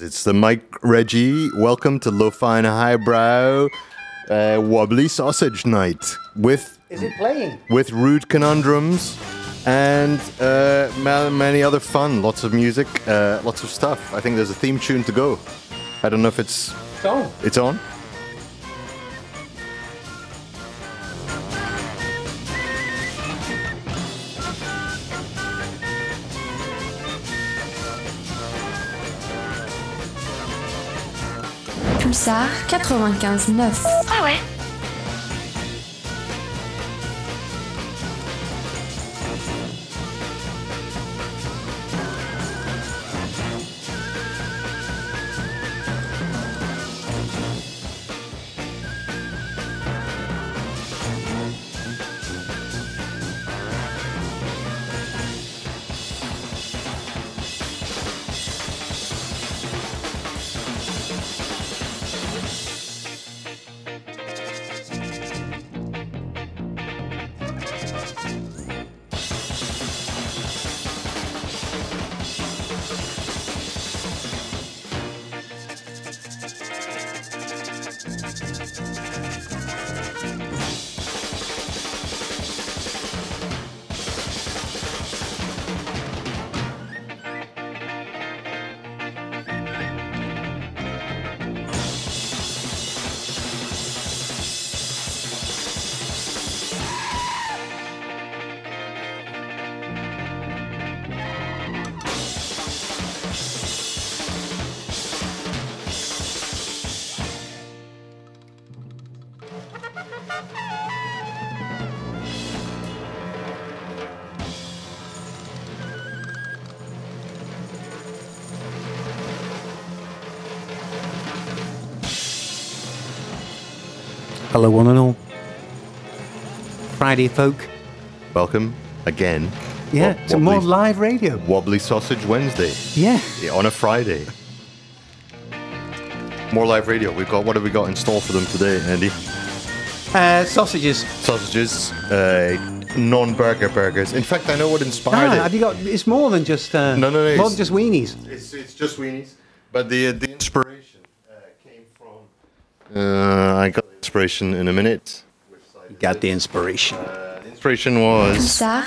It's the Mike Reggie. Welcome to Lo-Fi and Highbrow uh, Wobbly Sausage Night with Is it playing? with rude conundrums and uh, ma- many other fun. Lots of music, uh, lots of stuff. I think there's a theme tune to go. I don't know if it's Don't. it's on. 95.9. Ah ouais Hello, one and all. Friday folk. Welcome again. Yeah, Wo- a more Wobbly- live radio. Wobbly Sausage Wednesday Yeah. yeah, on a Friday. More live radio. We've got what have we got in store for them today, Andy? Uh, sausages. Sausages, uh, non-burger burgers. In fact, I know what inspired Ah, it. have you got? It's more than just. Uh, No, no, no, More it's- than just weenies. It's, it's just weenies. But the the inspiration uh, came from. Uh, I got the inspiration in a minute. Got the inspiration. Uh, the inspiration was Pulsar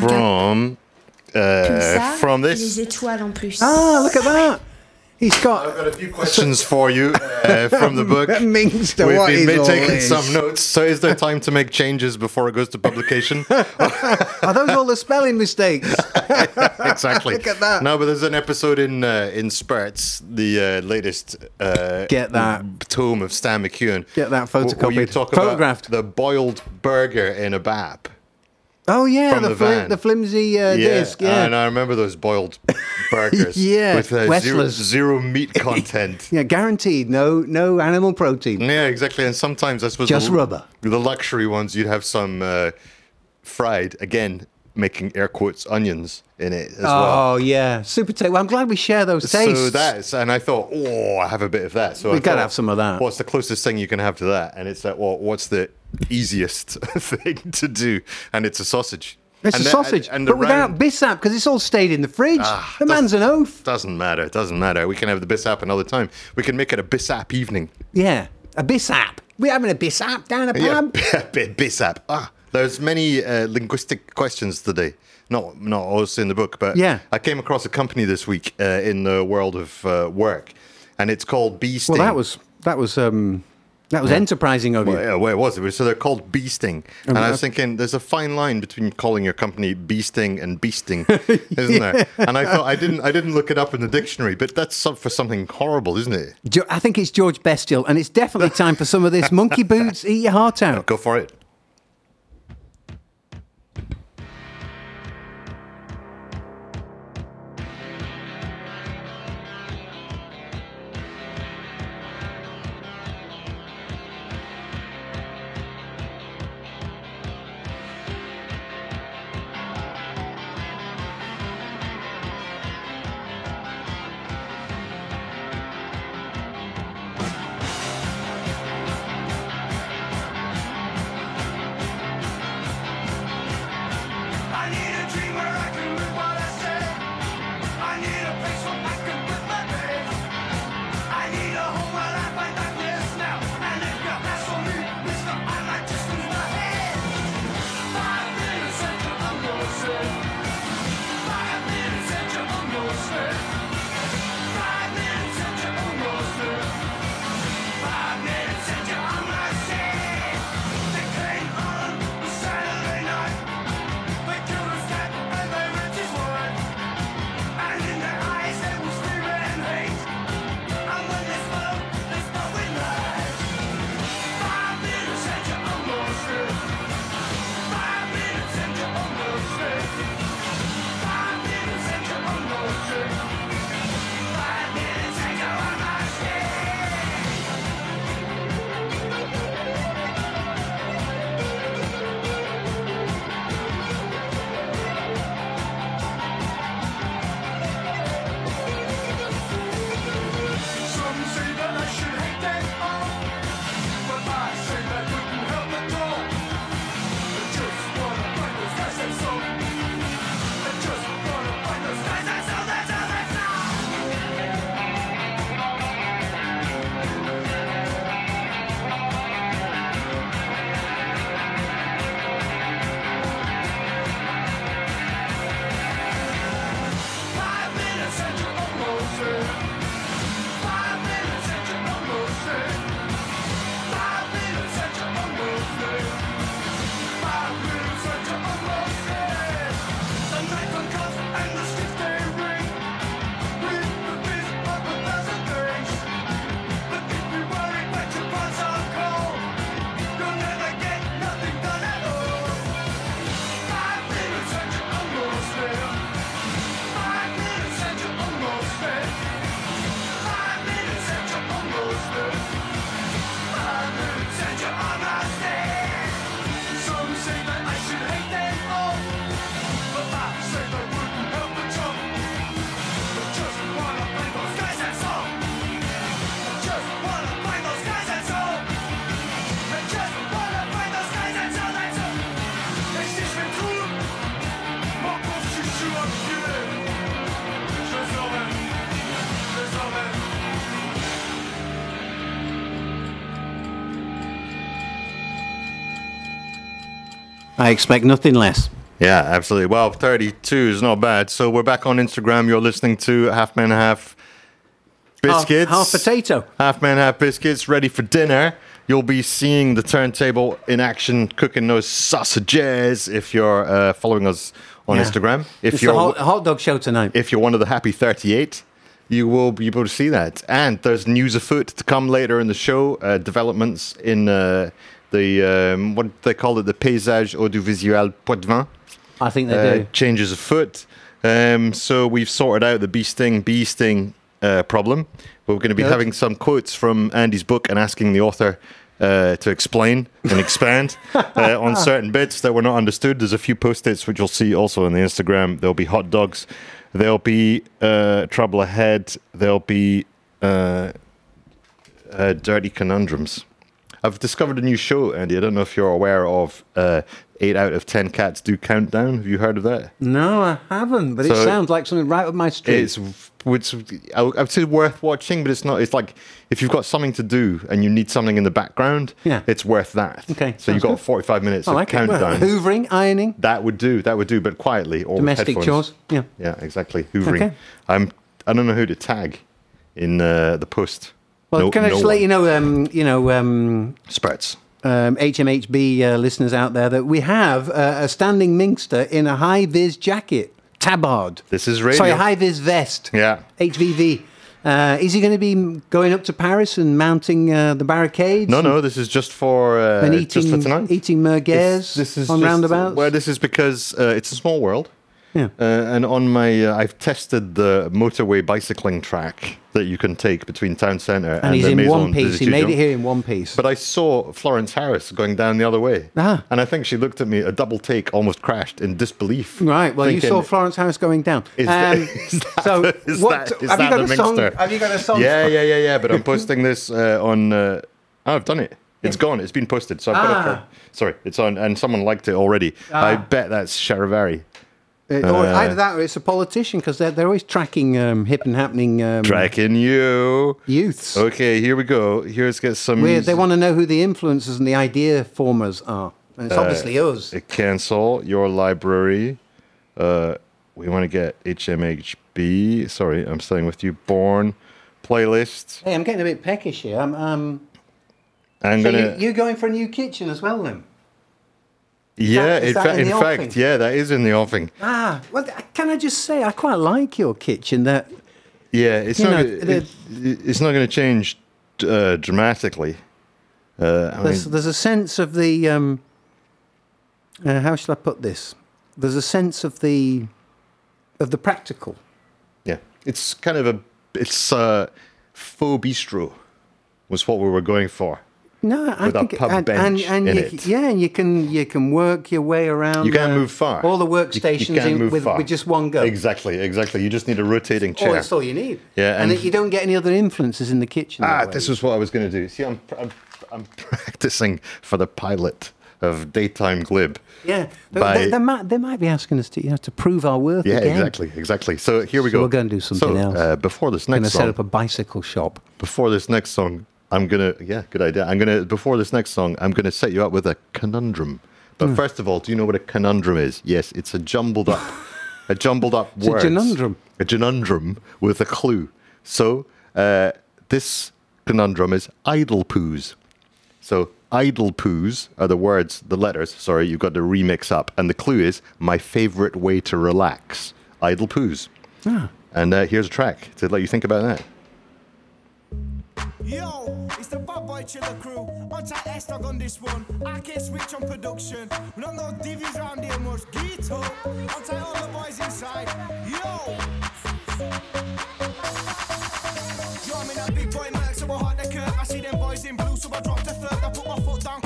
from uh, Pulsar, from les this. étoiles en plus. Ah, look at that. He's I've got. got a few questions for you uh, from the book. Mingster, We've been is taking some notes. So is there time to make changes before it goes to publication? Are those all the spelling mistakes? exactly. Look at that. No, but there's an episode in uh, in Spurts, the uh, latest uh, Get that. tome of Stan McEwen. Get that wh- Where you photocopied. talk Photographed. about the boiled burger in a bap. Oh yeah, the, the flim- the flimsy uh, disc. Yeah. and I remember those boiled burgers. Yeah, with uh, zero, meat content. yeah, guaranteed. No, no animal protein. yeah, exactly. And sometimes I suppose Just the, rubber. The luxury ones, you'd have some uh, fried again, making air quotes onions in it as well. Oh yeah, super taste. Well, I'm glad we share those tastes. So that's, and I thought, oh, I have a bit of that. So We I gotta thought, have some of that. What's the closest thing you can have to that? And it's like, well, what's the easiest thing to do? And it's a sausage. It's and a the- sausage, and the but without round- Bissap because it's all stayed in the fridge. Ah, the man's an oaf. Doesn't matter. It doesn't matter. We can have the Bissap another time. We can make it a Bissap evening. Yeah, a Bissap. We're having a Bissap down a Yeah, pub. Bissap. Ah, there's many uh, linguistic questions today. Not not also in the book, but Yeah. I came across a company this week uh, in the world of uh, work, and it's called Bee Sting. Well, that was that was um, that was enterprising of you. Well, yeah, where was it? was. So they're called Bee Sting. And I uh-huh. was thinking there's a fine line between calling your company Bee Sting and Beasting, isn't there? And I thought I didn't I didn't look it up in the dictionary, but that's some- for something horrible, isn't it? Jo- I think it's George Bestial, and it's definitely time for some of this monkey boots. Eat your heart out. Go for it. I expect nothing less. Yeah, absolutely. Well, 32 is not bad. So we're back on Instagram. You're listening to Half Man Half Biscuits. Half, half potato. Half Man Half Biscuits, ready for dinner. You'll be seeing the turntable in action, cooking those sausages if you're uh, following us on Yeah. Instagram. If It's you're a hot, hot dog show tonight. if you're one of the happy 38, you will be able to see that. And there's news afoot to come later in the show, uh, developments in uh, the, um, what they call it, the paysage audiovisuel Poitevin. I think they Uh, do. changes afoot. Um, so we've sorted out the bee sting, bee sting uh, problem. We're going to be Good. having some quotes from Andy's book and asking the author uh, to explain and expand uh, on certain bits that were not understood. There's a few post-its which you'll see also on the Instagram. There'll be hot dogs. There'll be uh, trouble ahead. There'll be uh, uh, dirty conundrums. I've discovered a new show, Andy. I don't know if you're aware of uh, eight out of ten cats do countdown. Have you heard of that? No, I haven't, but it sounds like something right up my street. It's which I would say worth watching, but it's not. It's like if you've got something to do and you need something in the background, Yeah. it's worth that. Okay, so you've got good. 45 minutes I of like. Well, countdown. hoovering, ironing, that would do. That would do, but quietly or domestic chores. Yeah. Yeah, exactly. Hoovering. Okay. I'm. I don't know who to tag in uh, the post. Well, No- can I no just let one. you know, um, you know, um, Sprouts. um, HMHB uh, listeners out there, that we have uh, a standing Minkster in a high vis jacket, tabard. This is radio. Sorry, high vis vest. Yeah. HVV. Uh, is he going to be going up to Paris and mounting uh, the barricades? No, no, this is just for uh, And just for eating, tonight. eating merguez This, this is on just- roundabouts? Well, this is because uh, it's a small world. Yeah. Uh, and on my, uh, I've tested the motorway bicycling track that you can take between town centre and, and he's the in Maison one piece. He made it here in one piece. But I saw Florence Harris going down the other way. Ah. And I think she looked at me, a double take, almost crashed in disbelief. Right. Well, you saw Florence Harris going down. Is that- Um, is that so, is what, that- is have you got the a song? Have you got a song? Yeah, yeah, yeah, yeah. But I'm posting this uh, on. Uh, oh, I've done it. It's gone. It's been posted. So I've got a. Sorry, it's on, and someone liked it already. I bet that's Charivari. Uh, or Uh, either that or it's a politician because they're, they're always tracking um, hip and happening um, Tracking you. youths. Okay, here we go. Here's get some. Music. they want to know who the influencers and the idea formers are. And it's obviously us. Uh, cancel your library. Uh, we want to get HMHB. Sorry, I'm staying with you. Born playlist. Hey, I'm getting a bit peckish here. I'm, um, I'm so gonna. you, you're going for a new kitchen as well then? Yeah, that- in, fact, in in fact, yeah, that is in the offing. Ah, well, can I just say, I quite like your kitchen. That Yeah, it's not. know, it- it- it's not going to change uh, dramatically. Uh, I mean, there's, there's a sense of the. Um, uh, how shall I put this? There's a sense of the of the practical. yeah, it's kind of a. It's uh, faux bistro, was what we were going for. No, I With a think pub and, bench and, and you, it. yeah, and you can you can work your way around. You can't uh, move far. All the You- you workstations can't in, with, with just one go. Exactly, exactly. You just need a rotating chair. Oh, that's all you need. Yeah, and, and- you don't get any other influences in the kitchen. Ah, this is what I was going to do. See, I'm, I'm, I'm practicing for the pilot of Daytime Glib. yeah. They, they, might they might be asking us to you know to prove our worth. Yeah, again. exactly, exactly. So here we So go. we're gonna do something so, else. Uh, before this next, Going to set up a bicycle shop. before this next song, I'm gonna yeah, good idea. I'm gonna before this next song, I'm gonna set you up with a conundrum. But Hmm. first of all, do you know what a conundrum is? Yes, it's a jumbled up, a jumbled up It's a conundrum. A conundrum with a clue. So uh, this conundrum is idle poos. So idle poos are the words, the letters. Sorry, you've got to remix up, and the clue is my favorite way to relax. Idle poos. Ah. And uh, here's a track to let you think about that. Yo, it's the bad boy chiller crew. On tight S dog on this one. I can't switch on production. We don't know divvies round here much. Get up. On tight all the boys inside. Yo. Yo, I'm in that big boy Merc, so I hot the curve. I see them boys in blue, so I drop the third. I put my foot down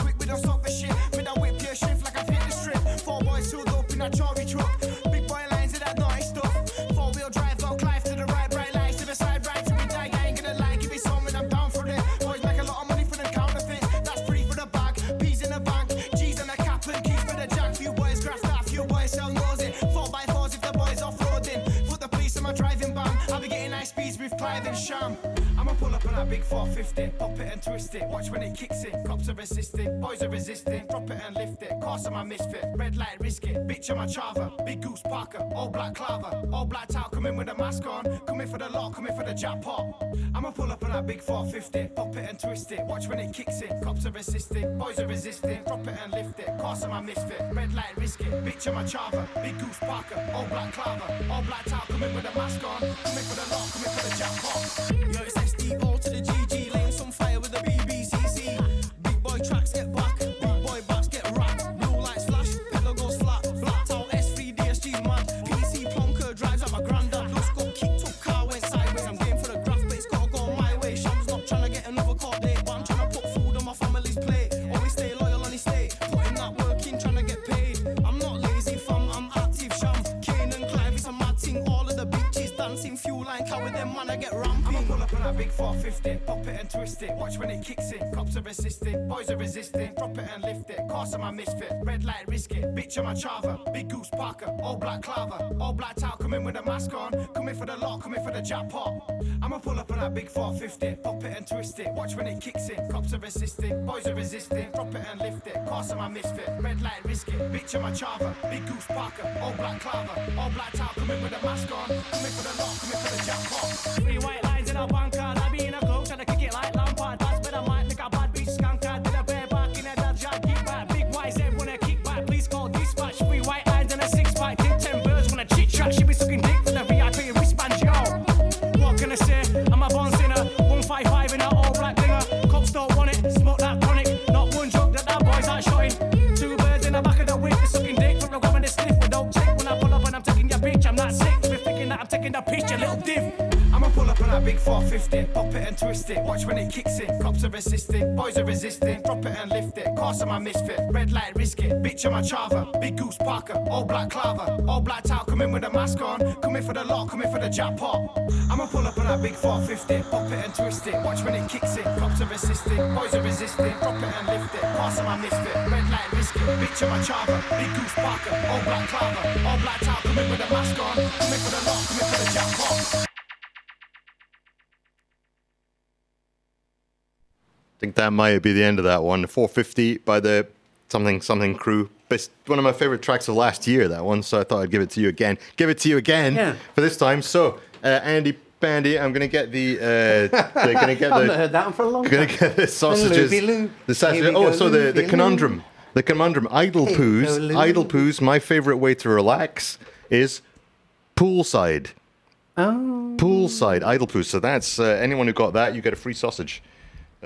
that big 450, pop it and twist it. Watch when it kicks in. Cops are resisting, boys are resisting. Drop it and lift it. Cars my misfit, red light risk it. Bitch on my chava, big goose parker, all black clava, all black out. Coming with a mask on, coming for the lot, coming for the jackpot. I'ma pull up on that big 450, pop it and twist it. Watch when it kicks in. Cops are resisting, boys are resisting. Drop it and lift it. Cars my misfit, red light risk it. Bitch on my chava, big goose parker, all black clava, all black out. Coming with a mask on, coming for the lot, coming for the jackpot. Yo, SDO to the GG, Fifty, Pop it and twist it, watch when it kicks in. Cops are resisting, boys are resisting. Drop it and lift it, cars on my misfit. Red light, risk it, bitch on my chava. Big goose Parker, all black clava. All black towel, come in with a mask on. Come in for the lock. come in for the jackpot. I'ma pull up on that big 450. Pop it and twist it, watch when it kicks in. Cops are resisting, boys are resisting. Drop it and lift it, cars on my misfit. Red light, risk it, bitch on my chava. Big goose Parker, all black clava. All black towel, come in with a mask on. Come in for the lock. come in for the jackpot. Three white a bunker. I be in a big 450, pop it and twist it. Watch when it kicks in. Cops are resisting, boys are resisting. Drop it and lift it. Cars on my misfit, red light risk it. Bitch on my chava, big goose parker, all black clava, all blacked out. Coming with a mask on, coming for the lot, coming for the jackpot. I'ma pull up on that big 450, pop it and twist it. Watch when it kicks in. Cops are resisting, boys are resisting. Drop it and lift it. Cars on my misfit, red light risk it. Bitch on my chava, big goose parker, all black clava, all blacked out. Coming with a mask on, coming for the lot, coming for the jackpot. I think that might be the end of that one. 450 by the something something crew. Best, one of my favorite tracks of last year. That one. So I thought I'd give it to you again. Give it to you again Yeah. for this time. So uh, Andy Bandy, I'm gonna get the. Uh, they're gonna get I've not the. heard that one for a long Gonna get the sausages. The sausage. Here we Oh, so the, the conundrum. The conundrum. Idle poos. Idle poos. My favorite way to relax is poolside. Oh, Poolside idle poos. So that's uh, anyone who got that, you get a free sausage.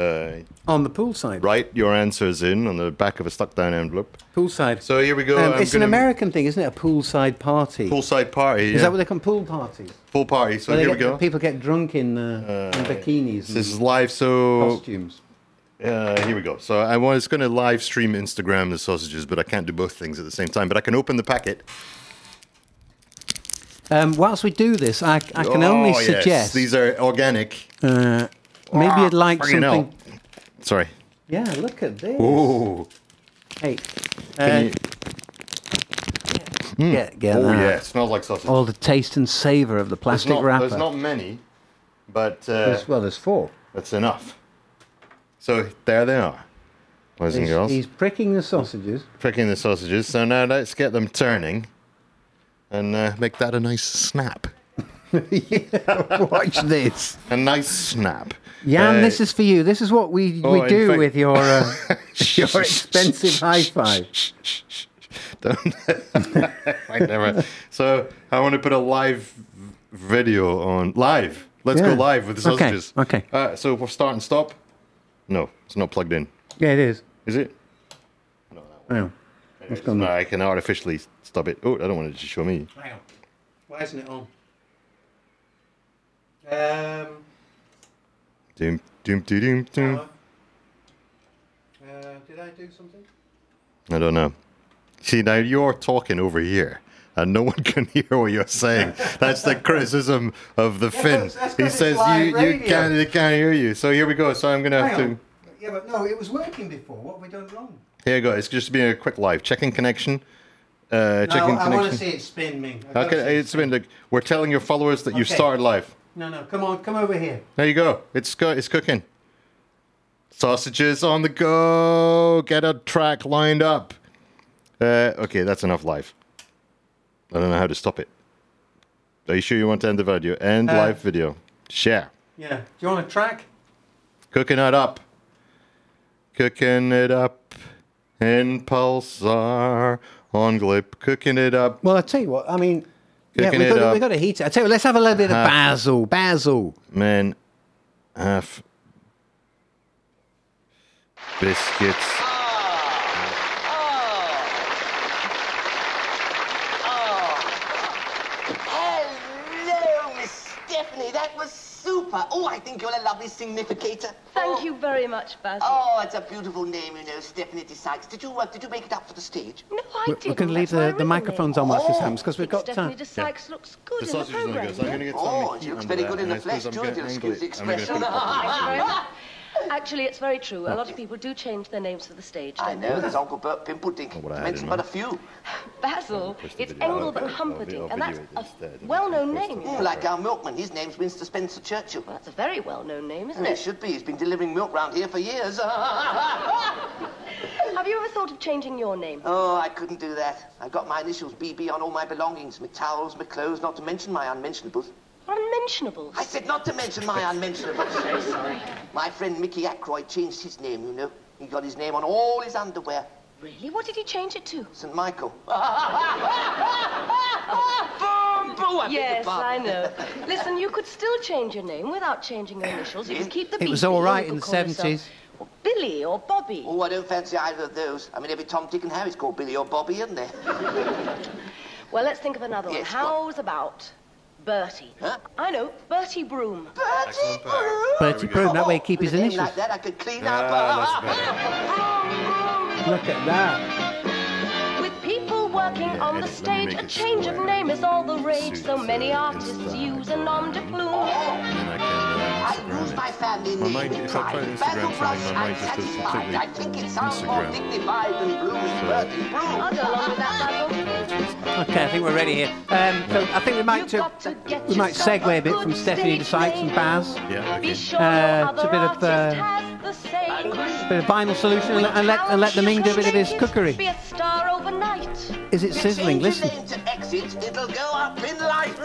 Uh, on the poolside. write your answers in on the back of a stuck down envelope. Poolside. So here we go. Um, it's an American thing, isn't it? A poolside party. Poolside party. Is that what they call pool parties? Pool party. So here we go. People get drunk in, uh, in bikinis This is and live. So costumes. uh, here we go. So I was going to live stream Instagram the sausages, but I can't do both things at the same time. But I can open the packet. Um, whilst we do this, I, I can only Oh, yes. suggest these are organic. uh, maybe you'd like Friggin' hell. something. Sorry. Yeah, look at this. Oh, Hey, can uh, you- get, get oh that. yeah, it smells like sausage. All the taste and savour of the there's, plastic not, wrapper. there's not many, but uh, There's- well, there's four. that's enough. So there they are, boys and He's, girls. he's pricking the sausages. Pricking the sausages. So now let's get them turning, and uh, make that a nice snap. Watch this. A nice snap. Jan, Uh, this is for you. This is what we, Oh, we do fact- with your uh, your expensive high five. Don't. I never. So I want to put a live video on live. Let's go live with the Okay, sausages. okay. Uh, so we'll start and stop. No, it's not plugged in. Yeah, it is. Is it? No, Oh, It's no, I can artificially stop it. Oh, I don't want it to show me. hang. Why isn't it on? Um, Doom, doom, doom, doom, doom. uh, did I do something? I don't know. See, now you're talking over here. And no one can hear what you're saying. That's the criticism of the Yeah, Finn. but that's He says you, you can't they can't hear you. So here we go. So I'm gonna have to. Yeah, but no, it was working before. What have we done wrong? Here you go. It's just being a quick live checking connection. Uh, No, checking I want to connection. see it spin me. I've got to Okay, it's it it's been like we're telling your followers that you've started live. No, no. Come on, come over here. There you go. It's go- it's cooking. Sausages on the go. Get a track lined up. Uh, okay, that's enough live. I don't know how to stop it. Are you sure you want to end the video? End Uh, live video. Share. Yeah. Do you want a track? Cooking it up. Cooking it up in Pulsar on Glip. Cooking it up. Well, I tell you what. I mean, yeah, Cooking we've it got, we've got to heat it. I tell you, let's have a little bit of basil. Basil. Man, half biscuits. Hello, Miss Stephanie. That was super. Oh, I think you're a lovely significator. Thank you very much, Basil. Oh, it's a beautiful name, you know, Stephanie Sykes. Did you uh, did you make it up for the stage? No, I We're, didn't. we're going to leave the, the microphones name. on whilst this Oh, happens because we've got Stephanie time. de Sykes looks good The in the sausage is not program. good, so I'm going to get Oh, she looks very good in the flesh, I'm too, if getting you'll excuse the angry. Expression. put it up. Thank you very much. Actually, it's very true. A lot of people do change their names for the stage. I don't know, they? there's Uncle Bert Pimpledink. what I To mention but a few. Basil, it's video Engelbert up. Humperdinck, and that's a well-known name. video Mm, like our milkman. His name's Winston Spencer Churchill. Well, that's a very well-known name, isn't It it? should be. He's been delivering milk round here for years. Have you ever thought of changing your name? oh, I couldn't do that. I've got my initials BB on all my belongings. My towels, my clothes, not to mention my unmentionables. Unmentionables. I said not to mention my unmentionables. Sorry. My friend Mickey Ackroyd changed his name, you know. He got his name on all his underwear. Really? What did he change it to? St. Michael. Boom! Boo! I Yes, I know. Listen, you could still change your name without changing your initials. You could keep the It was BB, all or right you in the call yourself 70s. Billy or Bobby. Oh, I don't fancy either of those. I mean, every Tom, Dick, and Harry's called Billy or Bobby, isn't there? Well, let's think of another one. Yes, go How's about Bertie? Huh? I know, Bertie Broom. Bertie Broom! Bertie Broom, that way he keep With his initials. like that, I could clean Ah, up. Look at that. With people working Yeah, on the edit, let me stage, a it change of name is all the rage. So many artists use a nom de plume. I can uh, lose my family name mind- in if I try pride. to Instagram Basil something, Brush, my I'm just goes satisfied. completely I think it sounds more Instagram. dignified than Bloom is Bertie Broom. I'll go along with that, Basil. Okay, I think we're ready here. Um, so I think we might You've ju- got to we might segue a bit from Stephanie to stage Sykes and. Baz. Yeah, okay. Uh, no it's a bit of, artist uh, has the same. Bit of vinyl solution and, and let and let the Ming do a bit of his cookery. Be a star overnight. Is it sizzling? Change Listen. your name to exit, it'll go up in lights.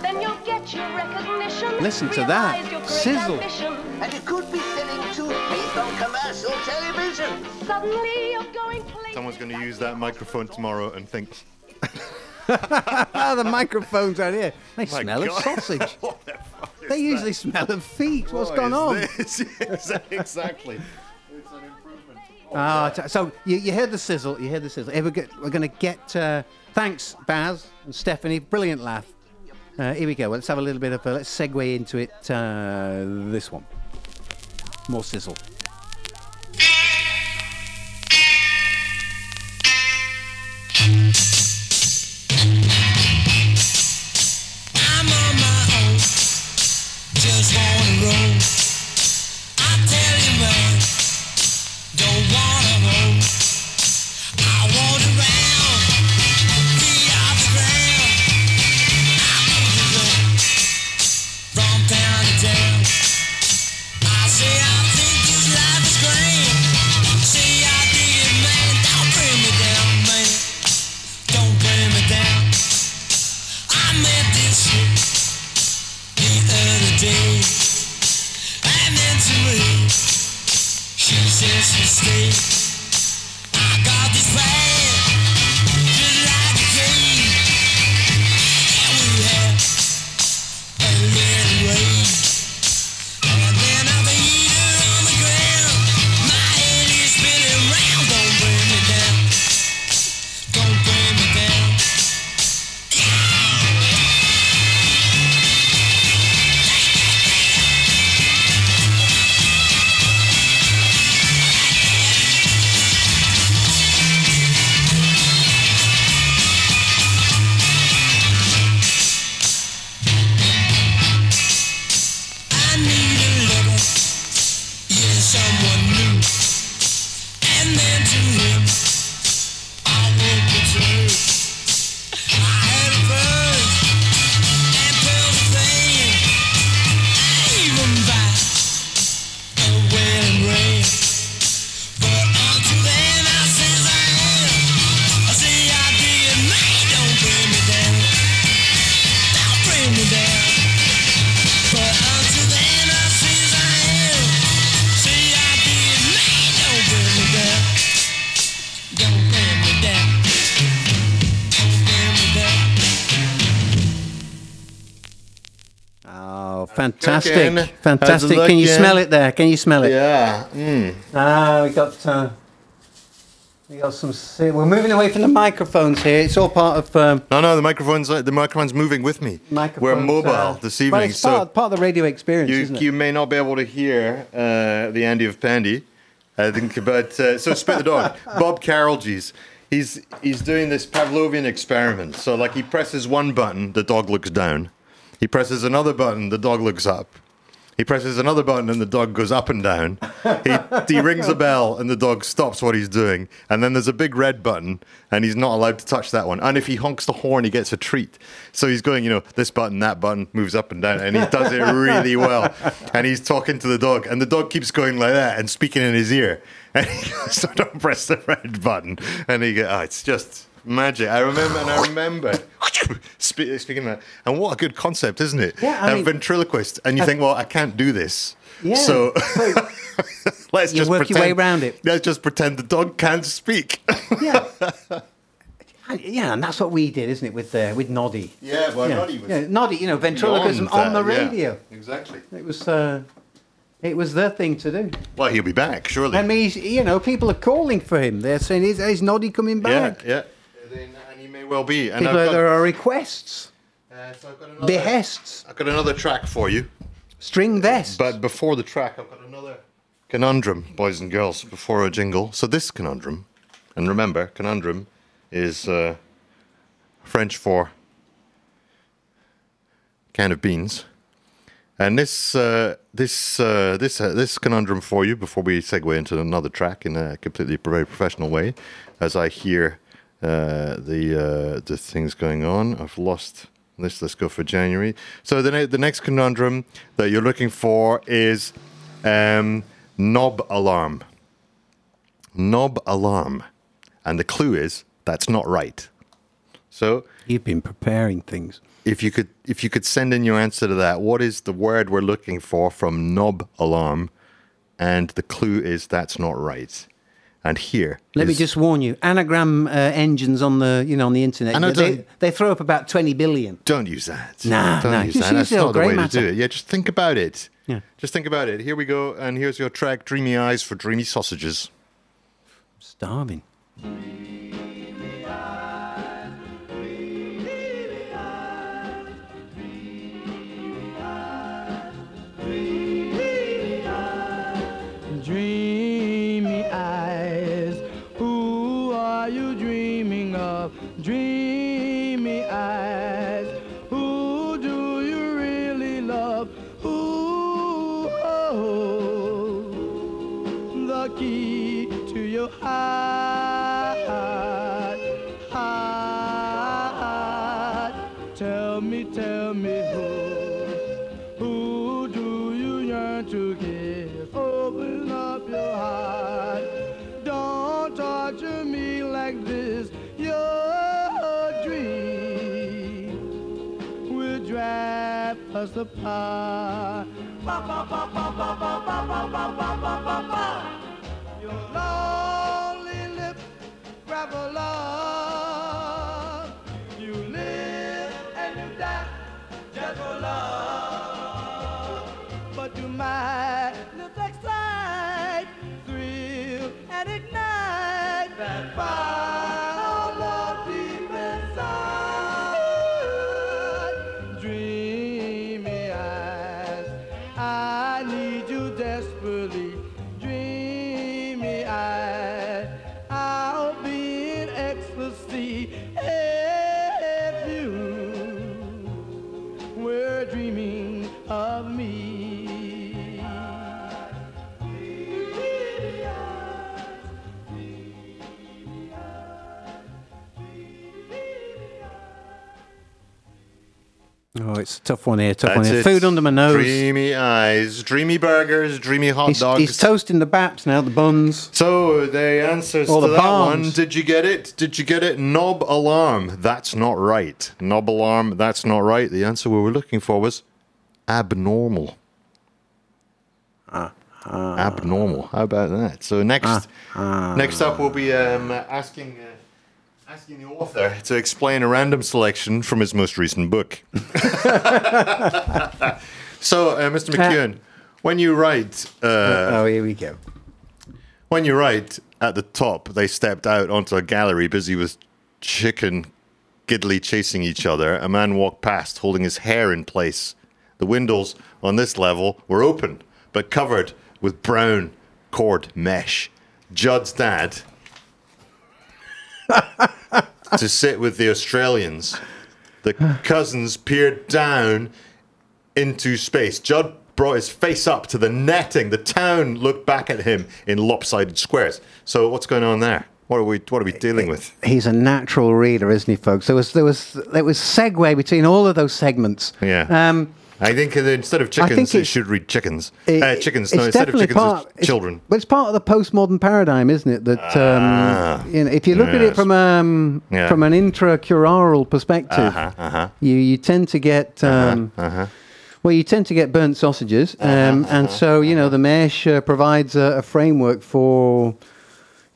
Then you'll get your recognition. Listen to that. Realize your great Sizzle. And you could be selling toothpaste on commercial television. Suddenly you're going. Someone's going to use that microphone tomorrow and think, the microphones out here. They My smell of sausage. what the fuck is They usually smell of feet. What's What gone on? Yes, exactly. It's an improvement. Ah, t- so you, you hear the sizzle. You hear the sizzle. Hey, we're, get, we're going to get. Uh, thanks, Baz and Stephanie. Brilliant laugh. Uh, here we go. Let's have a little bit of. A, let's segue into it. Uh, this one. More sizzle. Fantastic. Cooking. Fantastic. Can you smell it there? Can you smell it? Yeah. Mm. Ah, we got uh, we got some. We're moving away from the microphones here. It's all part of um, No, no, the microphone's uh, the microphone's moving with me. We're mobile uh, this evening, it's so part, part of the radio experience, you you may not be able to hear uh, the Andy of Pandy. I think, but uh, so spit the dog. Bob Carolgees, he's he's doing this Pavlovian experiment. So like he presses one button, the dog looks down. He presses another button, the dog looks up. He presses another button and the dog goes up and down. He, he rings a bell and the dog stops what he's doing. And then there's a big red button and he's not allowed to touch that one. And if he honks the horn, he gets a treat. So he's going, you know, this button, that button moves up and down. And he does it really well. And he's talking to the dog and the dog keeps going like that and speaking in his ear. And he goes, so don't press the red button. And he goes, oh, ah, it's just magic. I remember, and I remember spe- speaking of that. And what a good concept, isn't it? Yeah, I a mean- ventriloquist. And you think, well, I can't do this. Yeah. So let's just work pretend, your way around it. Let's just pretend the dog can't speak. yeah. And- Yeah, and that's what we did, isn't it, with uh, with Noddy? yeah, well, yeah. Noddy was yeah, Noddy, you know, ventriloquism on the that, yeah. radio. Exactly. It was uh, it was the thing to do. Well, he'll be back, surely. I mean, he's, you know, people are calling for him. They're saying, "Is, is Noddy coming back?" yeah. He may well be. And I've there are requests, uh, so I've got another, behests, I've got another track for you. string vests. But before the track, I've got another conundrum, boys and girls, before a jingle. So this conundrum, and remember, conundrum is uh, French for can of beans. And this uh, this uh, this uh, this conundrum for you before we segue into another track in a completely very professional way, as I hear uh, the uh, the things going on. I've lost this. Let's go for January. So the ne- the next conundrum that you're looking for is um, knob alarm. Knob alarm, and the clue is that's not right. So You've been preparing things. if you could if you could send in your answer to that what is the word we're looking for from knob alarm and the clue is that's not right and here Let me just warn you: anagram uh, engines on the you know on the internet. Know, they, they throw up about twenty billion. don't use that Nah, don't nah, use just that use that's not the way grey to do it yeah just think about it Yeah. just think about it here we go and here's your track dreamy eyes for dreamy sausages I'm Starving. Dreamy eyes, who do you really love? Who oh, oh, oh. holds the key to your heart? Us apart. Ba, ba, ba, tough one here. Tough one That's here. it. Food under my nose. dreamy eyes dreamy burgers dreamy hot He's, dogs he's toasting the baps now, the buns. So the answers All to the that one, did you get it? Did you get it? Knob alarm. That's not right. Knob alarm. That's not right. The answer we were looking for was abnormal. Ah, abnormal. How about that? So next, Ah, next up, we'll be um, asking. Uh, Asking the author to explain a random selection from his most recent book. so, uh, Mr. McEwen, when you write, uh, oh, here we go. when you write at the top, they stepped out onto a gallery busy with chicken giddily chasing each other. A man walked past holding his hair in place. The windows on this level were open, but covered with brown cord mesh. Judd's dad to sit with the Australians. The cousins peered down into space. Judd brought his face up to the netting. The town looked back at him in lopsided squares. So what's going on there? What are we what are we dealing with? He's a natural reader, isn't he, folks? There was there was there was segue between all of those segments. Yeah. Um, I think instead of chickens, it should read chickens. it- uh, chickens. No, instead of chickens, part- it's children. But it's part of the postmodern paradigm, isn't it? That um, you know, if you look at it from um, Yeah. from an intracural perspective, Uh-huh, uh-huh. you you tend to get um, Uh-huh. well, you tend to get burnt sausages, um, and so you know the mesh uh, provides a, a framework for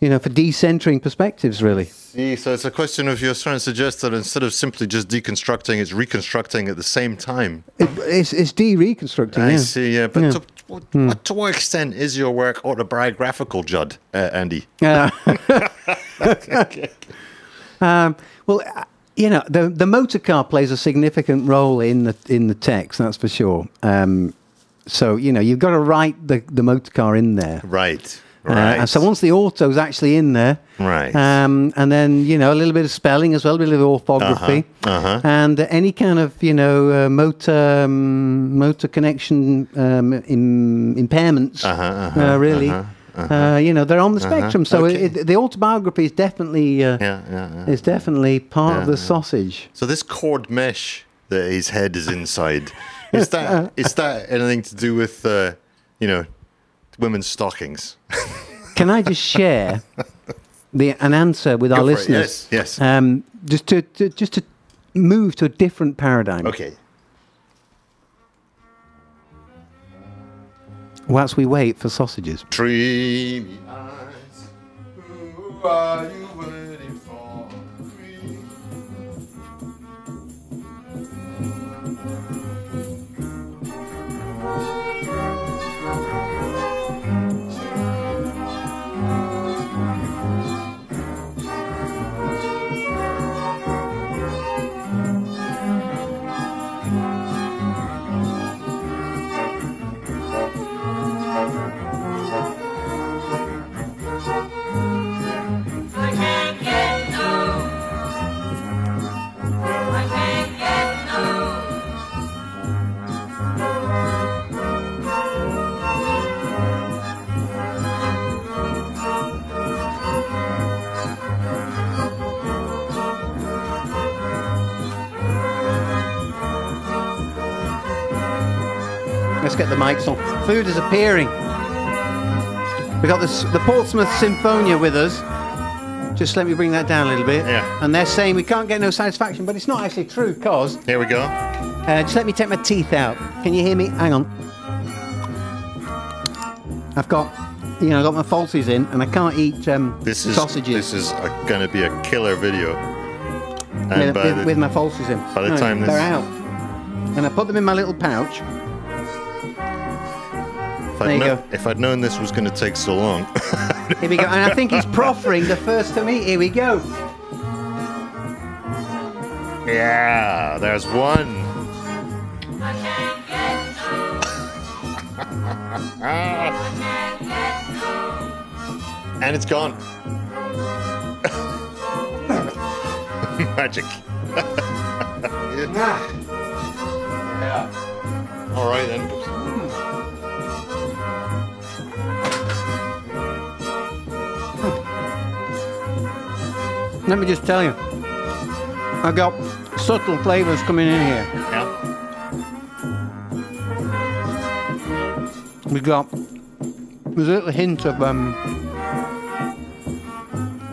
you know for decentering perspectives, really. See, so it's a question of you're trying to suggest that instead of simply just deconstructing, it's reconstructing at the same time. It, it's it's de-reconstructing. I yeah. see, yeah. But Yeah. To, what, what, to what extent is your work autobiographical, Judd, uh, Andy? Uh, um, well, uh, you know, the the motor car plays a significant role in the in the text. That's for sure. Um, so you know, you've got to write the the motor car in there. Right, Uh, and so once the auto's actually in there, Right. um, and then you know a little bit of spelling as well, a bit of orthography, Uh-huh, uh-huh. and uh, any kind of you know uh, motor um, motor connection um, in, impairments, Uh-huh, uh-huh, uh, really. uh-huh, Uh, you know they're on the spectrum, so okay. it, the autobiography is definitely uh, yeah, yeah, yeah. is definitely part of the sausage. So this cord mesh that his head is inside, is that is that anything to do with uh, you know women's stockings? Can I just share the an answer with our Go it. listeners? Yes, yes. Um, just to, to just to move to a different paradigm. Okay. Whilst we wait for sausages. Dreamy eyes, who are you get the mics on. Food is appearing. We've got this, the Portsmouth Symphonia with us. Just let me bring that down a little bit. Yeah. And they're saying we can't get no satisfaction, but it's not actually true, cause Here we go. uh, just let me take my teeth out. Can you hear me? Hang on. I've got, you know, I've got my falsies in, and I can't eat um, This is sausages this is going to be a killer video. And with, with, the- with my falsies in. by the No, time they're this- out, and I put them in my little pouch. If, I'd you kno- go. if I'd known this was going to take so long, Here we go, and I think he's proffering the first to me. Here we go. yeah, there's one. I can't get no. I can't get no. And it's gone. Magic. yeah. yeah. All right then. Let me just tell you, I got subtle flavours coming in here. Yeah. We got there's a little hint of um,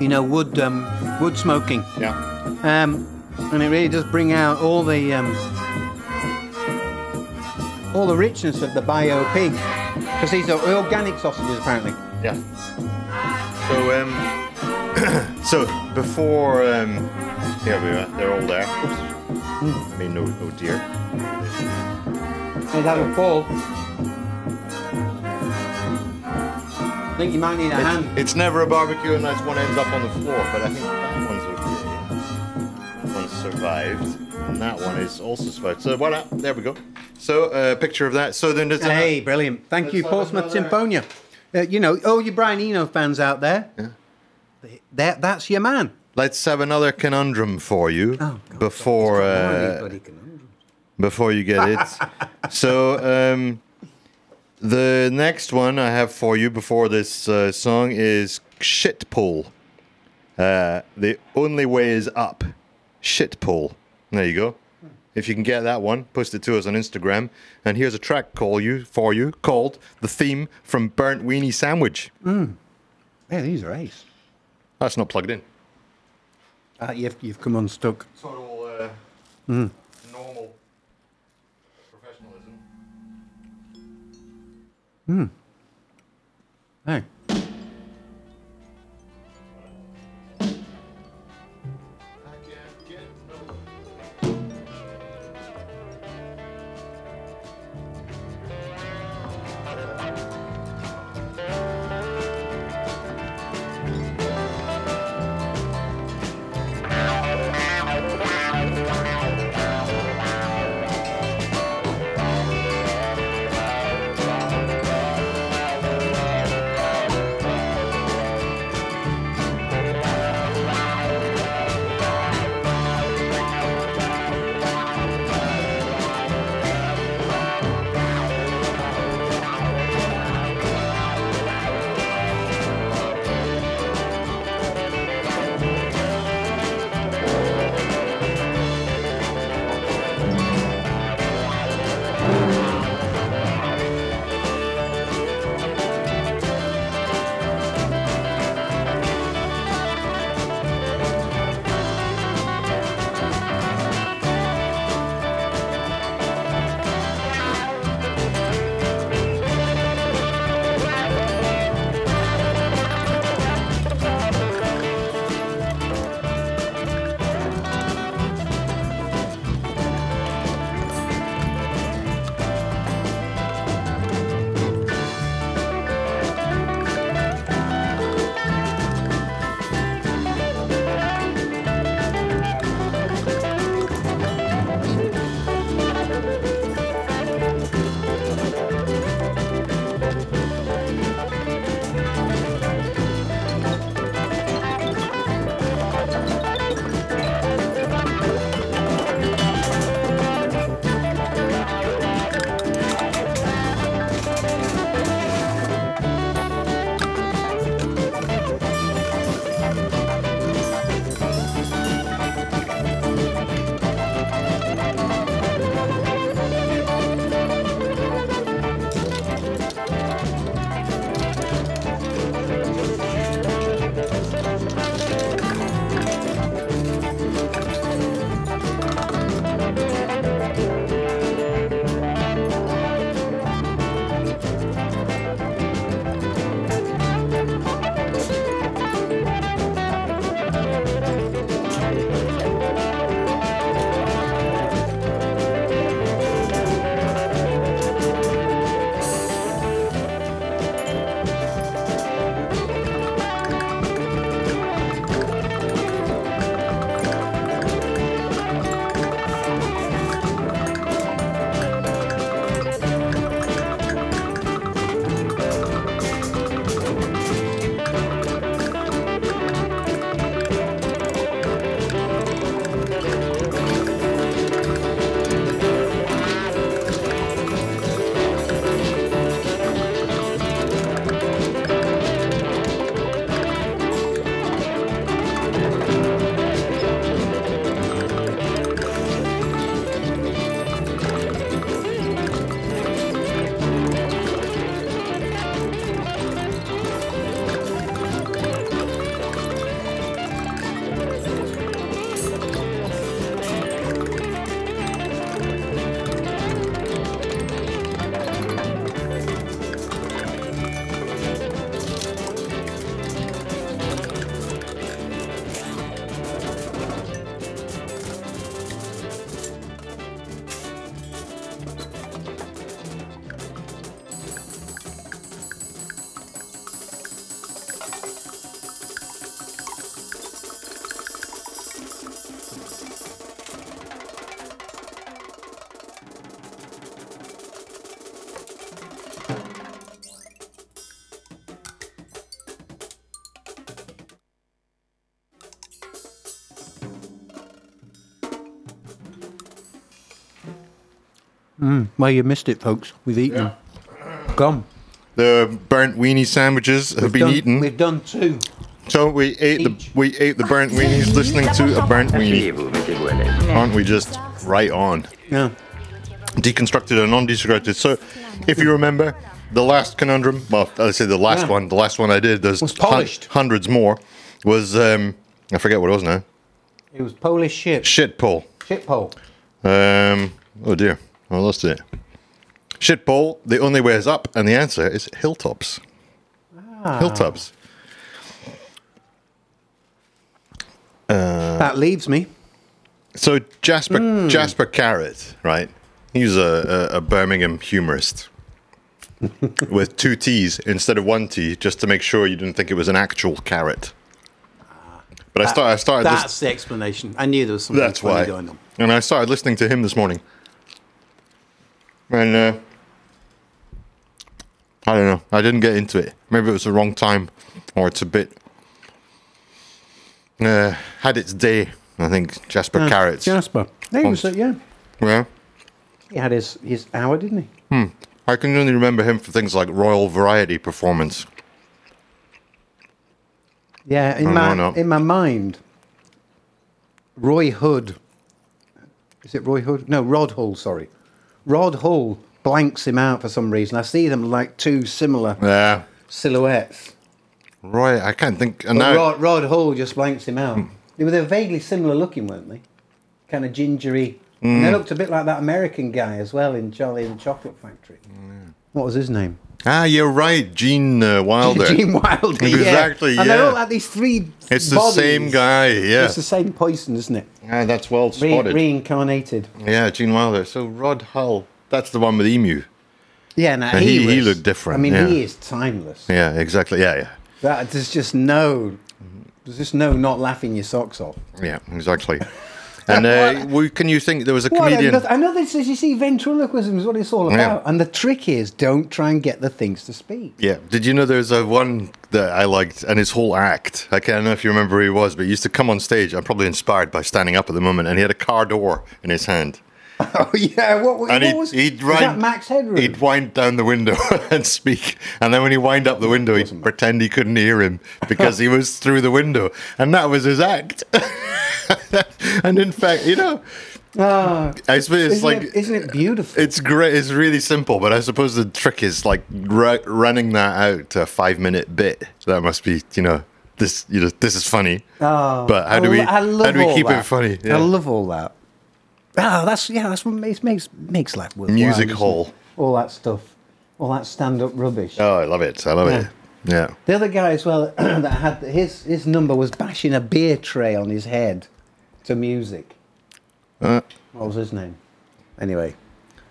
you know, wood um, wood smoking, Yeah. um, and it really does bring out all the um, all the richness of the bio pig because these are organic sausages apparently. Yeah. So um, so before um, here we are. They're all there. Oops. I mean, no, no deer. They'd have a fall. I think you might need a hand. It's, it's never a barbecue unless one ends up on the floor, but I think that one's okay. That survived, and that one is also survived. So voila, there we go. So a uh, picture of that. So then there's a- Hey, brilliant. Thank you, Portsmouth Symphonia. Uh, you know, all you Brian Eno fans out there, that, that's your man. Let's have another conundrum for you Oh, God, before you uh, before you get it. so um, the next one I have for you before this uh, song is shit pull. Uh, the only way is up. Shit pull. There you go. If you can get that one, post it to us on Instagram. And here's a track call you for you called "The Theme from Burnt Weenie Sandwich." Yeah, these are ace. That's not plugged in. Uh, you've, you've come unstuck. Total uh, normal professionalism. Hmm. Hey. Well, you missed it, folks. We've eaten them. Gone. The burnt weenie sandwiches have been done, eaten. We've done two. So we ate the we ate the burnt weenies listening to a burnt weenie. Aren't we just right on? Yeah. Deconstructed and non-deconstructed. So if you remember the last conundrum, well, let's say the last Yeah. one, the last one I did, there's Was polished. hun- hundreds more, was um I forget what it was now. It was Polish shit. Shit pole. Shit pole. Um oh dear. I lost it. Shit pole, the only way is up, and the answer is hilltops. Ah. Hilltops. that leaves me. So Jasper Hmm. Jasper Carrott, right? He's a, a, a Birmingham humorist with two T's instead of one T, just to make sure you didn't think it was an actual carrot. But I, start, I started. That's lis- the explanation. I knew there was something that's funny why. going on. And I started listening to him this morning, and uh, I don't know. I didn't get into it. Maybe it was the wrong time, or it's a bit uh, had its day. I think Jasper Yeah, Carrots. Jasper. He was, uh, yeah. Yeah. He had his, his hour, didn't he? Hmm. I can only remember him for things like Royal Variety Performance. Yeah, in my no, no. in my mind, Roy Hood. Is it Roy Hood? No, Rod Hull. Sorry, Rod Hull blanks him out for some reason. I see them like two similar Yeah. silhouettes. Right, I can't think. And But now, Rod, Rod Hull just blanks him out. They were they were vaguely similar looking, weren't they? Kind of gingery. And Hmm. they looked a bit like that American guy as well in Charlie and Chocolate Factory. What was his name? ah, you're right, Gene uh, Wilder. Gene Wilder. Exactly, Yeah. And they're all like these three. It's the same guy. Yeah. It's the same poison, isn't it? Ah, that's well Re- spotted. reincarnated. yeah, Gene Wilder. So Rod Hull. That's the one with Emu. Yeah, no, And he, he- he looked different, I mean, yeah. he is timeless. Yeah, exactly. Yeah, yeah. That there's just no, there's just no not laughing your socks off. Yeah, exactly. And uh, we, can you think there was a comedian? I know this is you see ventriloquism is what it's all Yeah. about, and the trick is don't try and get the things to speak. Yeah. Did you know there's a one that I liked and his whole act? I can't know if you remember who he was, but he used to come on stage. I'm probably inspired by standing up at the moment, and he had a car door in his hand. Oh yeah, what, what And he'd, was, he'd was that Max Headroom? He'd wind down the window and speak. And then when he wind up the window, he'd pretend he couldn't hear him because he was through the window. And that was his act. and in fact, you know, Ah, I suppose it's isn't, like. it, isn't it beautiful? It's great. It's really simple, but I suppose the trick is like ru- running that out to a five-minute bit. That must be, you know, this. You know, this is funny. Oh, but how do we? lo- I love how do we keep that. it funny? I love all that. Ah, that's yeah, that's what makes makes makes life worthwhile. Music isn't it? hall. all that stuff, all that stand-up rubbish. Oh, I love it. I love it. Yeah. The other guy as well that had his his number was bashing a beer tray on his head to music. Uh, What was his name? Anyway,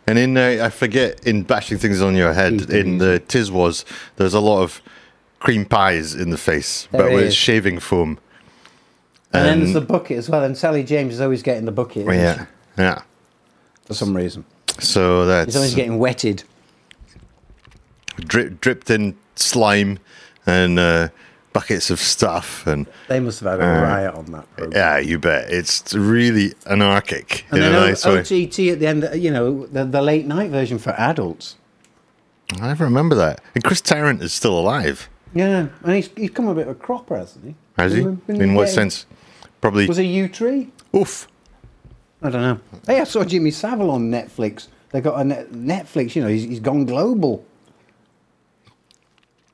And in uh, I forget in bashing things on your head in the Tiswas there's a lot of cream pies in the face, There but with is. shaving foam. and, then there's the bucket as well. And Sally James is always getting the bucket isn't she? yeah. For some reason. So He's always getting wetted. drip, dripped in slime and uh, buckets of stuff, and They must have had a Uh, riot on that. Program. yeah, you bet it's really anarchic And in a then nice way. OTT at the end, you know, the, the late night version for adults. I never remember that. And Chris Tarrant is still alive, Yeah, and he's, he's come a bit of a cropper, hasn't he? has he? Been- been In what sense? Probably. Was he Yewtree? Oof. I don't know. Hey, I saw Jimmy Savile on Netflix. They got a net, Netflix. You know, he's, he's gone global.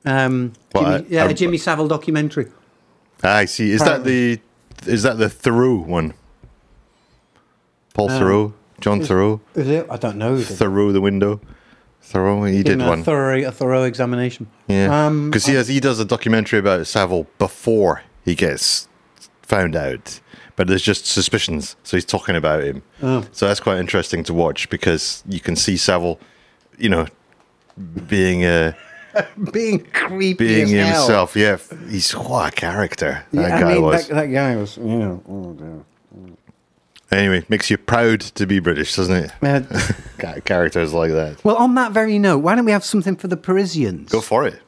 Um, What, Jimmy, a- yeah, a- a Jimmy Savile documentary. Ah, I see. Is that the is that the Theroux one? Paul Theroux, John Theroux, Is it? I don't know. Thoreau the window. Theroux, he Give did a one. thorough, a thorough examination. Yeah, Um, because he has he does a documentary about Savile before he gets found out, but there's just suspicions, so he's talking about him. Oh. So that's quite interesting to watch because you can see Savile, you know, being uh, being creepy being as hell. himself. Yeah, he's what a character that Yeah, guy I mean, was. That, that guy was. You know, oh dear. Anyway, makes you proud to be British, doesn't it? Characters like that. well, on that very note, why don't we have something for the Parisians? Go for it.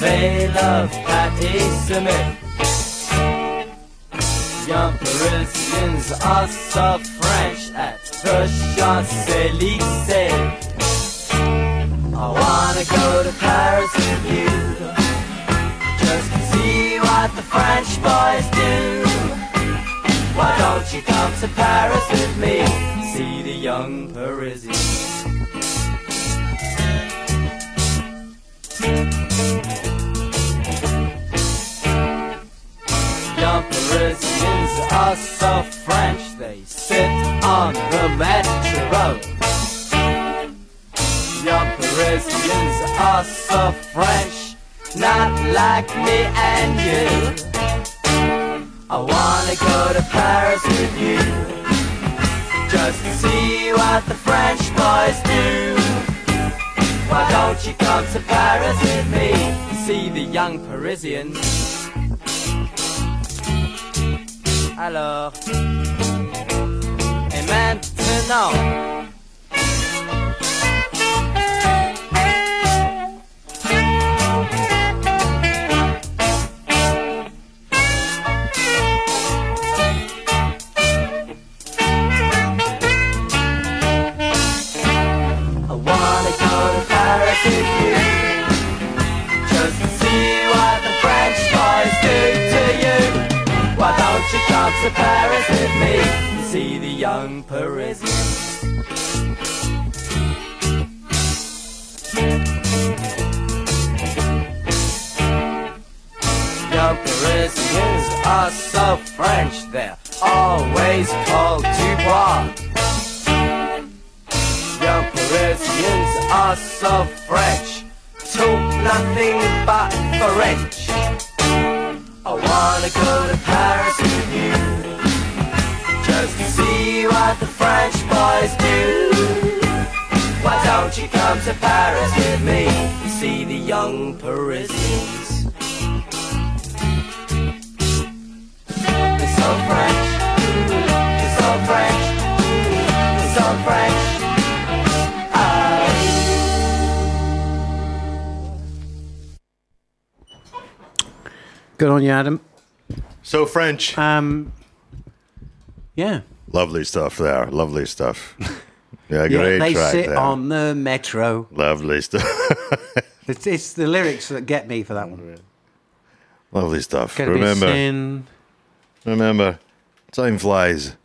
They love Patti Smith. Young Parisians are so French at the Champs-Élysées. I wanna go to Paris with you. Just to see what the French boys do. Why don't you come to Paris with me? See the young Parisians Parisians are so French They sit on the metro Young Parisians are so French, not like me and you. I wanna go to Paris with you, just to see what the French boys do. Why don't you come to Paris with me, see the young Parisians? Alors, et maintenant. French. Um, yeah. Lovely stuff there. Lovely stuff. Yeah, Yeah, great they track sit there. on the metro. Lovely stuff. It's, it's the lyrics that get me for that one. Lovely stuff. Gotta remember, remember, time flies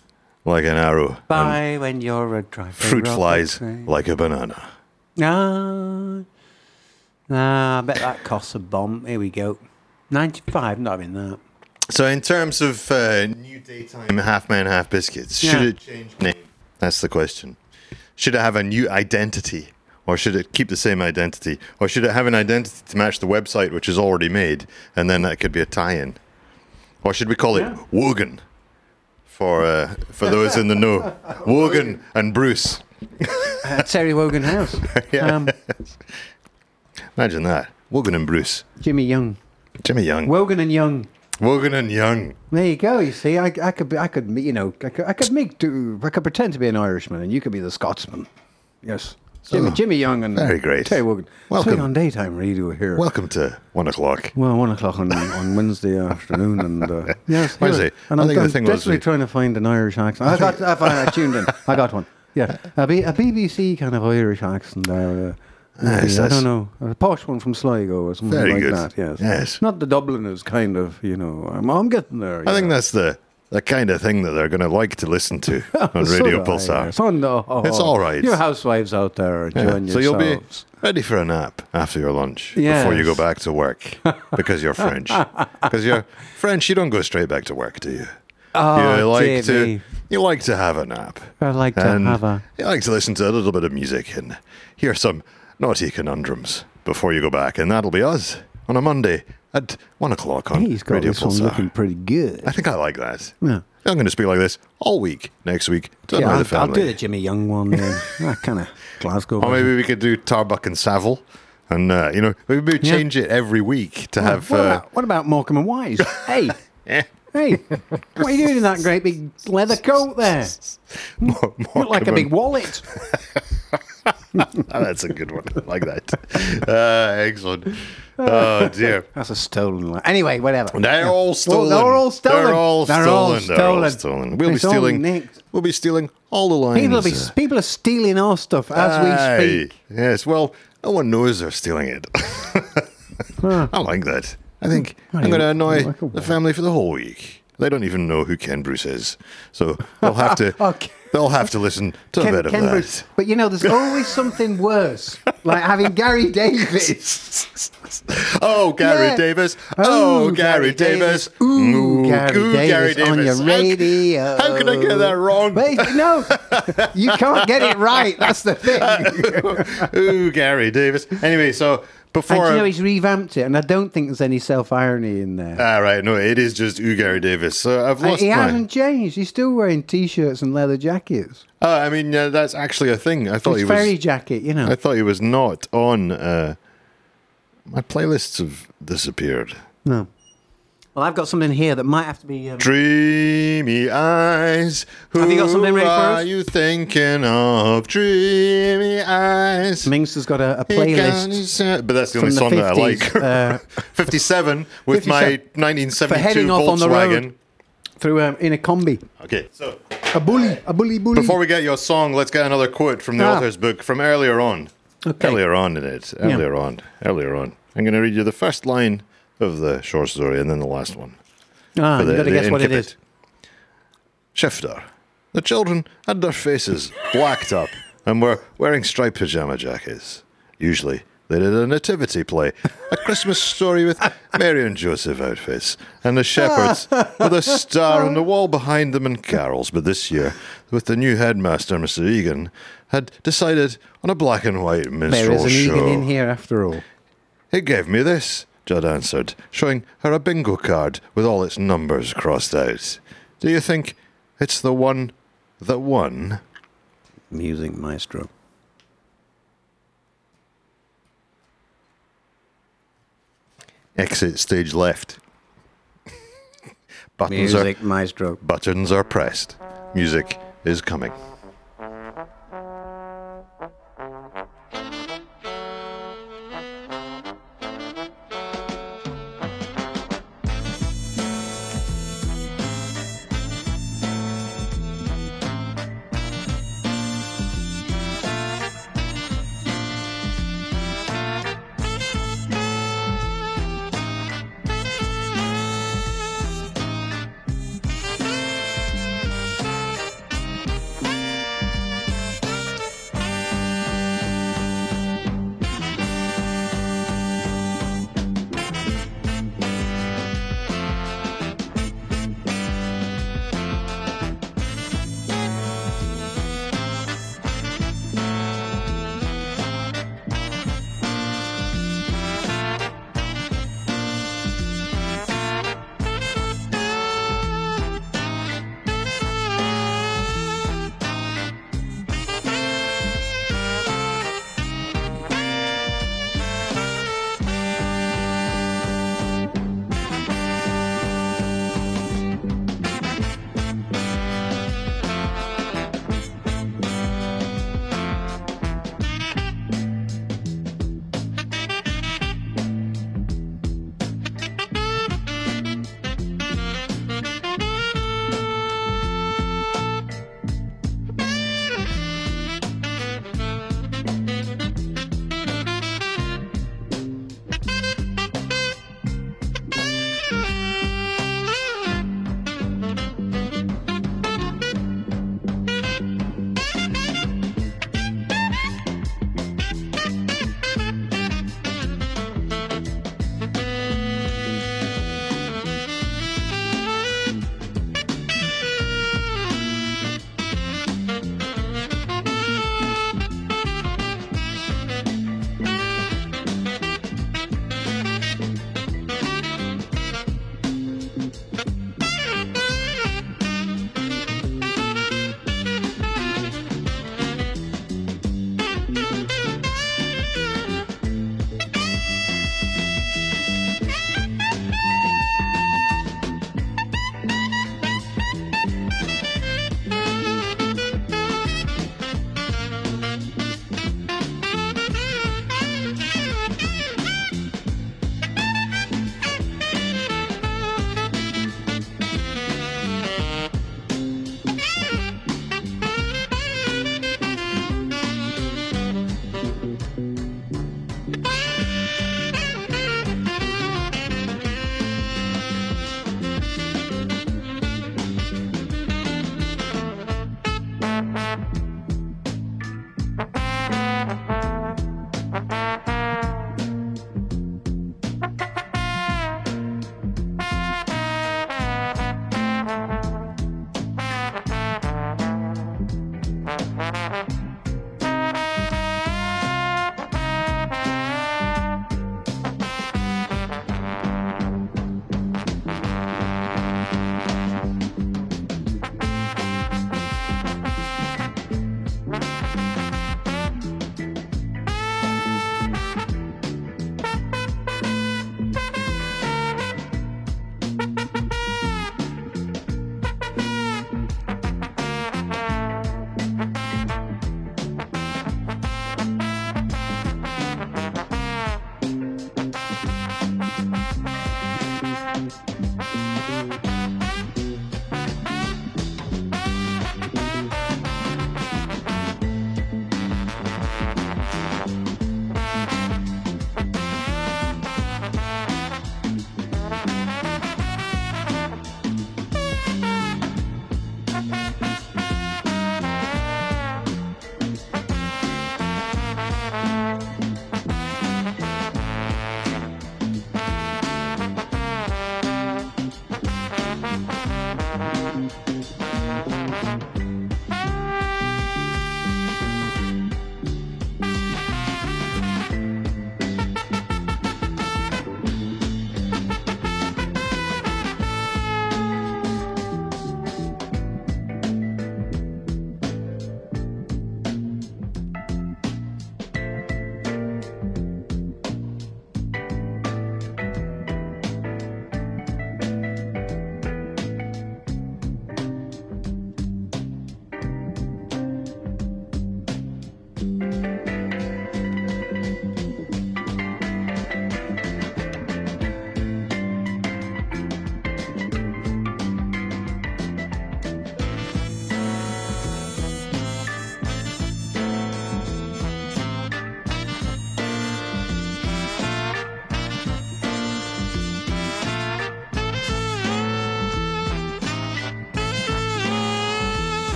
like an arrow. by when you're a driver. Fruit flies train. like a banana. Ah, ah, I bet that costs a bomb. Here we go. 95, not having that. So, in terms of uh, new daytime half man, half biscuits, should it change name? That's the question. Should it have a new identity, or should it keep the same identity, or should it have an identity to match the website which is already made, and then that could be a tie-in, or should we call it Wogan for uh, for those in the know? Wogan and Bruce. Uh, Terry Wogan House. Yeah. Um, Imagine that. Wogan and Bruce. Jimmy Young. Jimmy Young. Wogan and Young. Wogan and Young. There you go. You see, I, I could, be, I could, you know, I could, I could make, do, I could pretend to be an Irishman, and you could be the Scotsman. Yes, Jimmy, Jimmy Young and Very great. Terry Wogan. Welcome. On daytime radio here. Welcome to one o'clock. Well, one o'clock on, on Wednesday afternoon, and uh, yes. Wednesday. And I I'm, think I'm thing desperately we- trying to find an Irish accent. I got, I, I tuned in. I got one. Yeah, a, B, a BBC kind of Irish accent there. Uh, I don't know, a posh one from Sligo or something Very like good. that. Yes, Yes. Not the Dubliners, kind of. You know, I'm, I'm getting there. I think that's the the kind of thing that they're going to like to listen to oh, on So Radio Pulsar. yes. On the- oh, It's all right. You housewives out there are Yeah. enjoying So you'll be ready for a nap after your lunch before you go back to work because you're French. Because you're French, you don't go straight back to work, do you? Oh, you like dear to you like to have a nap. I like to have a. You like to listen to a little bit of music and hear some naughty conundrums before you go back, and that'll be us on a Monday at one o'clock on Hey, he's got Radio this one Pulsar. looking pretty good. I think I like that. Yeah. I'm going to speak like this all week next week. Don't Yeah, I'll, I'll do the Jimmy Young one. Then. that kind of Glasgow. Or maybe we could do Tarbuck and Savile. And, uh, you know, maybe we Yeah. change it every week to What- have. What, uh, about, what about Morecambe and Wise? hey, eh, hey, what are you doing in that great big leather coat there? Mor- You look like a big wallet. That's a good one. I like that. Uh, excellent. Oh dear. That's a stolen line. Anyway, whatever. They're all stolen. Well, they're all stolen. They're all They're stolen. all They're all stolen. stolen. We'll It's be stealing. nicked. We'll be stealing all the lines. People, be, uh, people are stealing our stuff as we speak. Yes. Well, no one knows they're stealing it. I like that. I think I I'm going to annoy the family for the whole week. They don't even know who Ken Bruce is, so they'll have to. Okay. They'll have to listen to a bit of Ken that. Bruce. But you know, there's always something worse, like having Gary Davies. Oh, Gary Yeah. Davies. Oh, Gary, Davies. Ooh, Gary, ooh, Davies Gary on Davies. your How radio. How can I get that wrong? Wait, no, you can't get it right. That's the thing. Ooh, Gary Davis. Anyway, so and before. you know, he's revamped it, and I don't think there's any self irony in there. Ah, right. No, it is just Ooh, Gary Davies. So I've lost he my. hasn't changed. He's still wearing t-shirts and leather jackets. Oh, I mean, uh, that's actually a thing. I thought It's he fairy was. jacket, you know. I thought he was not on. Uh, my playlists have disappeared. no. Well, I've got something here that might have to be. Um, Dreamy eyes. Who Have you got something ready for us? are you thinking of? Dreamy eyes. Minx has got a, a playlist. can't But that's the only the song that I 50s, like. uh, 57 with 57. my for 1972 heading off on the Volkswagen. road through um, in a combi. Okay, so A bully, a bully, bully. before we get your song, let's get another quote from the Ah. author's book from earlier on. Okay. Earlier on in it. Earlier on. Earlier on. I'm going to read you the first line of the short story and then the last one. ah, you the- got to guess what it is. Shifter. The children had their faces blacked up and were wearing striped pajama jackets. Usually, they did a nativity play, a Christmas story with Mary and Joseph outfits, and the shepherds with a star on the wall behind them and carols. But this year, with the new headmaster, Mr. Egan, had decided on a black and white There minstrel is an show. Egan in here after all. He gave me this, Judd answered, showing her a bingo card with all its numbers crossed out. Do you think it's the one that won? Music maestro. Exit stage left. Buttons Music are maestro. buttons are pressed. Music is coming.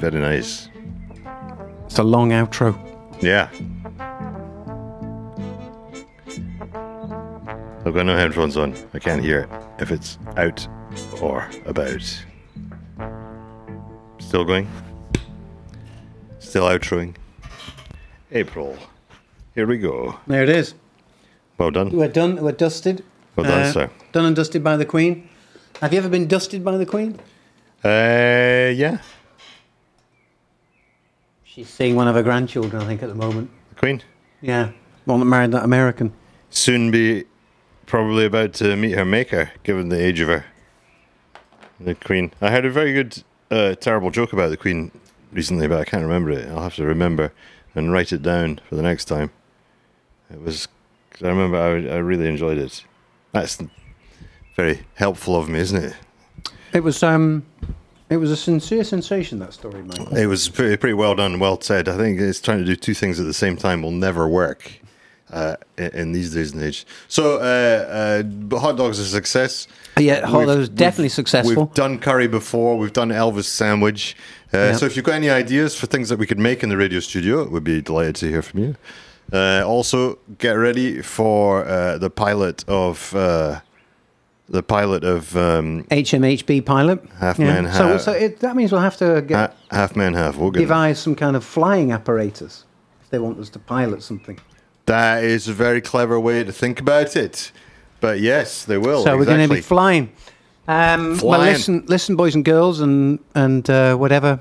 Very nice. It's a long outro. Yeah. I've got no headphones on. I can't hear if it's out or about. Still going? Still outroing? April. Here we go. There it is. Well done. We're done. We're dusted. Uh, Well done, sir. Done and dusted by the Queen. Have you ever been dusted by the Queen? Uh, yeah. She's seeing one of her grandchildren, I think, at the moment. The Queen. Yeah. One that married that American. Soon be probably about to meet her maker, given the age of her. The Queen. I heard a very good, uh, terrible joke about the Queen recently, but I can't remember it. I'll have to remember and write it down for the next time. It was. I remember I, I really enjoyed it. That's very helpful of me, isn't it? It was um, it was a sincere sensation that story, mate. It was pretty, pretty well done, well said. I think it's trying to do two things at the same time will never work uh, in, in these days and age. So, uh, uh, hot dogs is a success. Yeah, hot dogs definitely we've- successful. We've done curry before. We've done Elvis sandwich. Uh, Yeah. So, if you've got any ideas for things that we could make in the radio studio, we'd be delighted to hear from you. Uh, also, get ready for uh, the pilot of uh, the pilot of um, HMHB pilot. Half Yeah. man, So, half- so it, that means we'll have to get, Ha- Half Man Half Wogan. devise some kind of flying apparatus if they want us to pilot something. That is a very clever way to think about it. But yes, they will. so we're going to be flying. Um, Well, listen, listen, boys and girls, and and uh, whatever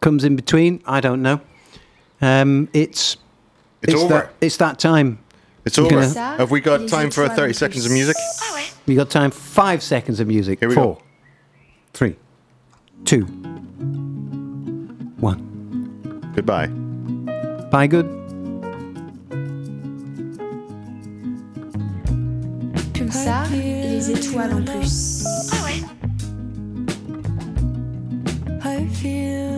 comes in between. I don't know. Um, it's It's over. That, it's that time. It's over. Gonna, have we got time for 30 seconds of music? We got time five seconds of music. Here we Four, go. three, two, one. Goodbye. Bye, good. Pulsar, les étoiles en plus. Ah ouais. I feel